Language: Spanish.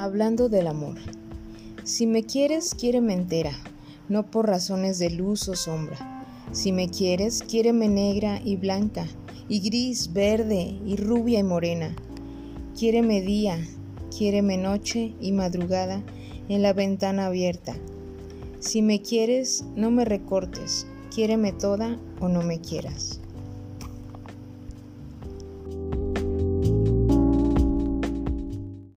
Hablando del amor. Si me quieres, quiéreme entera, no por razones de luz o sombra. Si me quieres, quiéreme negra y blanca, y gris, verde, y rubia y morena. Quiéreme día, quiéreme noche y madrugada en la ventana abierta. Si me quieres, no me recortes, quiéreme toda o no me quieras.